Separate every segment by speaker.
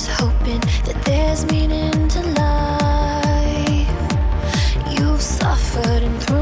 Speaker 1: Heart and anger.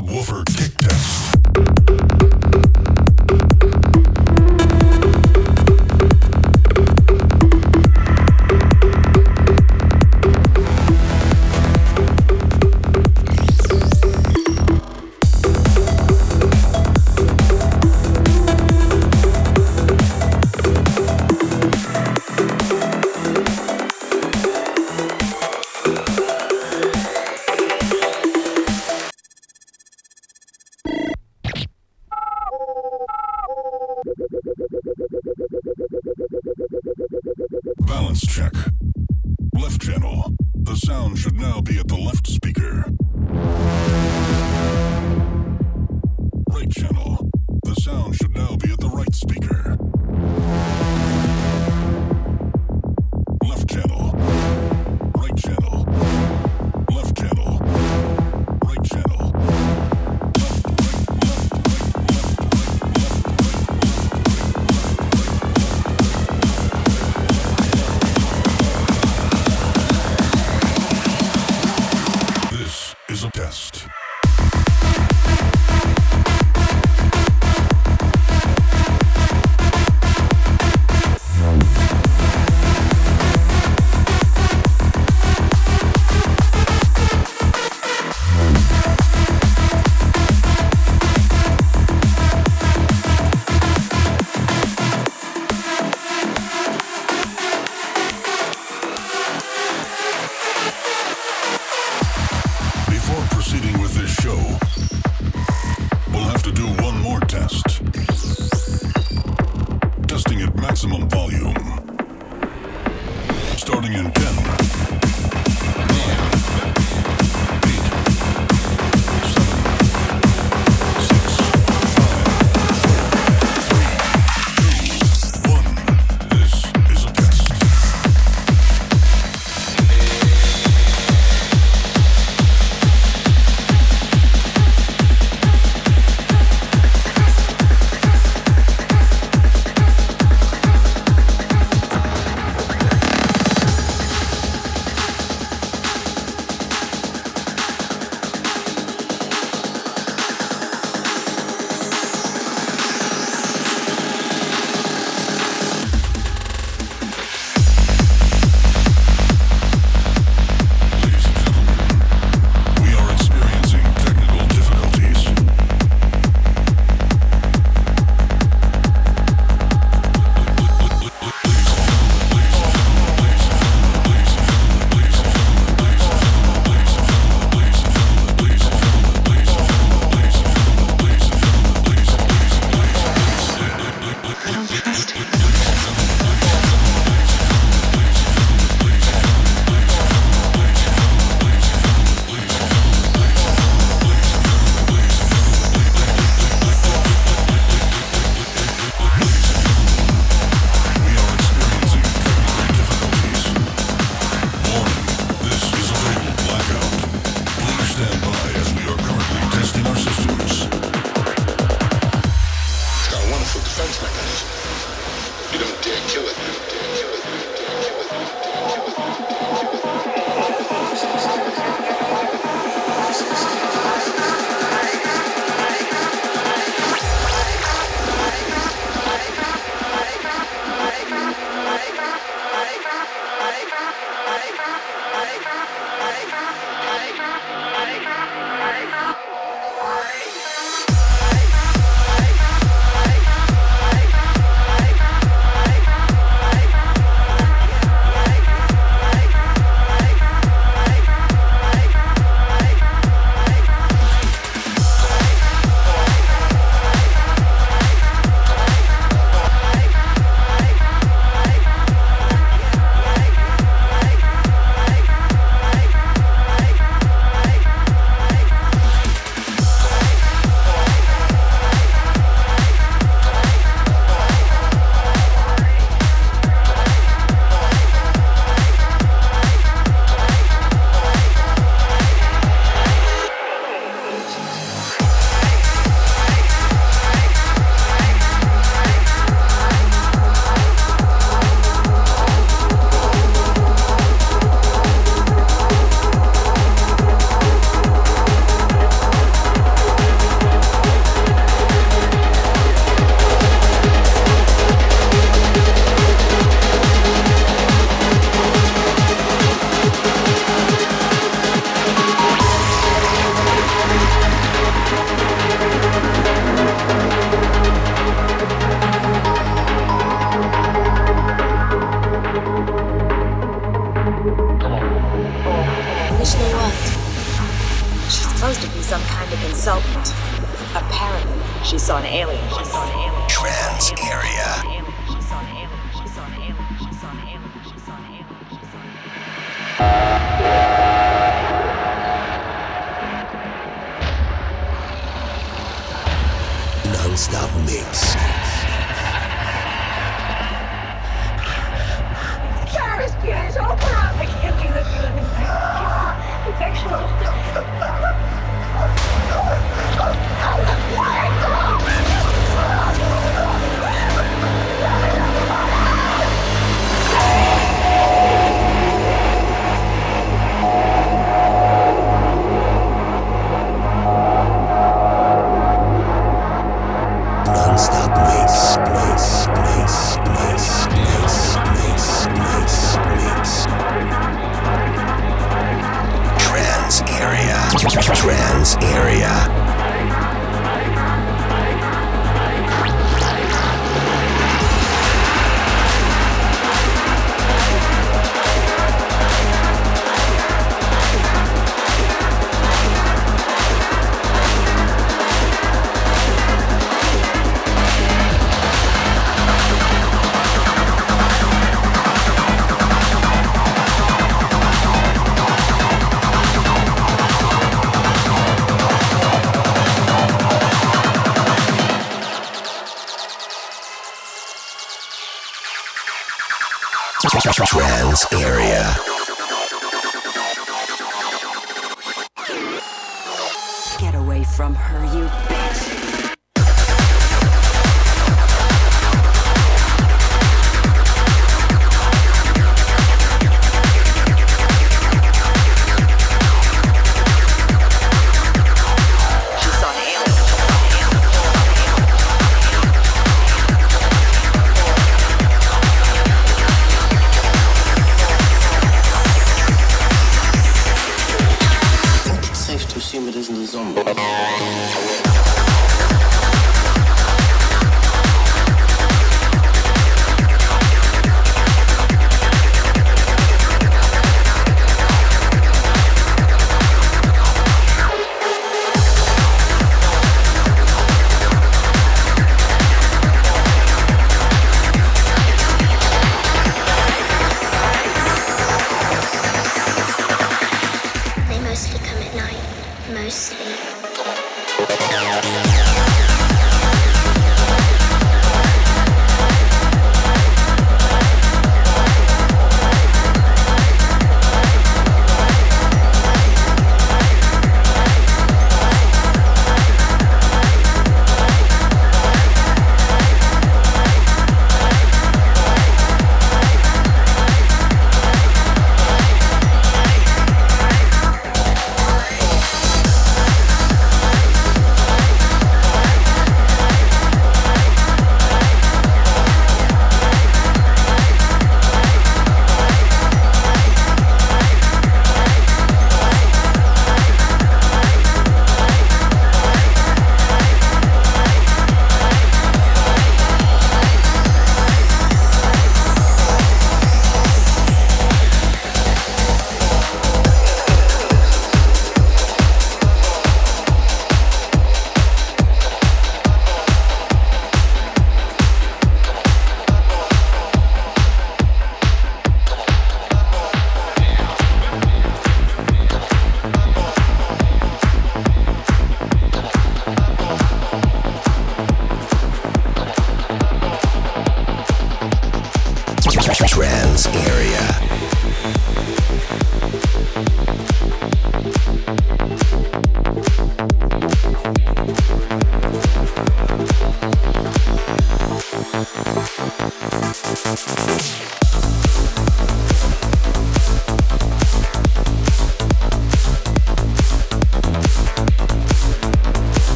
Speaker 2: Subwoofer Kickdown.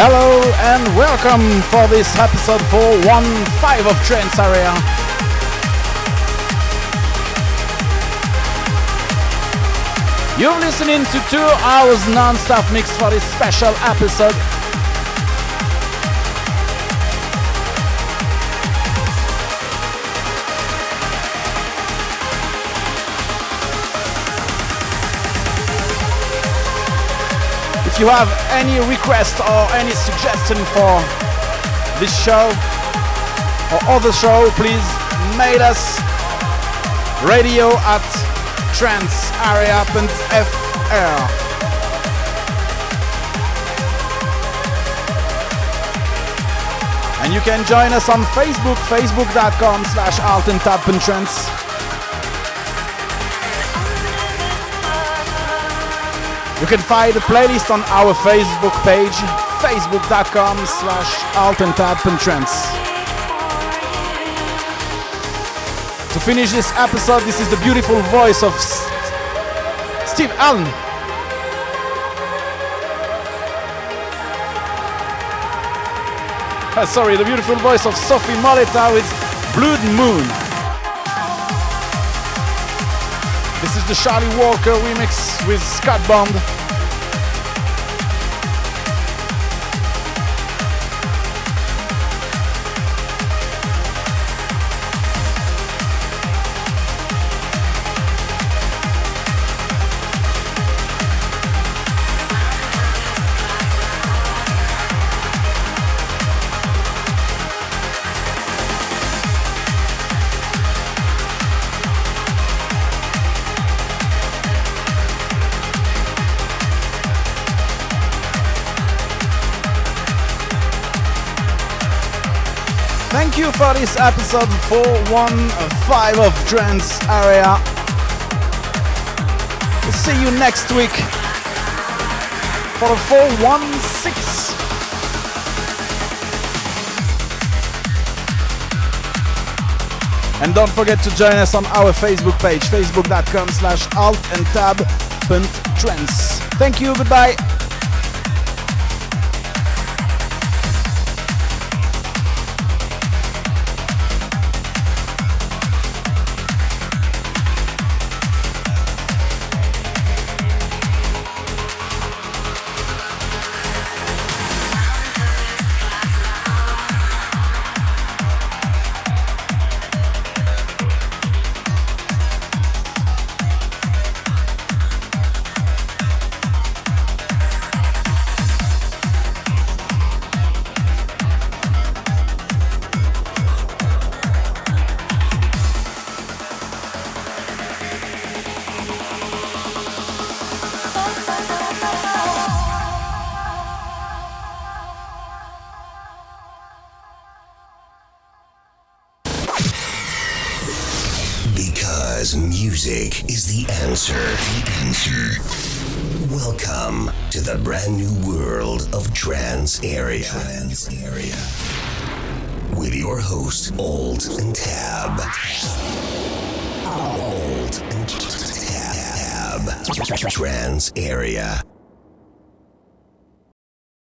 Speaker 3: Hello and welcome for this episode 415 of Trance Area. You're listening to two hours non-stop mix for this special episode. If you have any request or any suggestion for this show or other show, please mail us radio at trancearea.fr. And you can join us on Facebook, facebook.com slash altentabpentrance. You can find the playlist on our Facebook page, facebook.com slash altentabpentrance. To finish this episode, this is the beautiful voice of Steve Allen. Sorry, the beautiful voice of Sophie Molita with Blood Moon. The Charlie Walker remix with Scott Bond. This episode 415 of Trance Area. See you next week for 416. And don't forget to join us on our Facebook page, facebook.com slash alt and tab trends. Thank you, goodbye.
Speaker 2: area. Trance area. With your host, Alt and Tab. Alt and Tab. Trance area.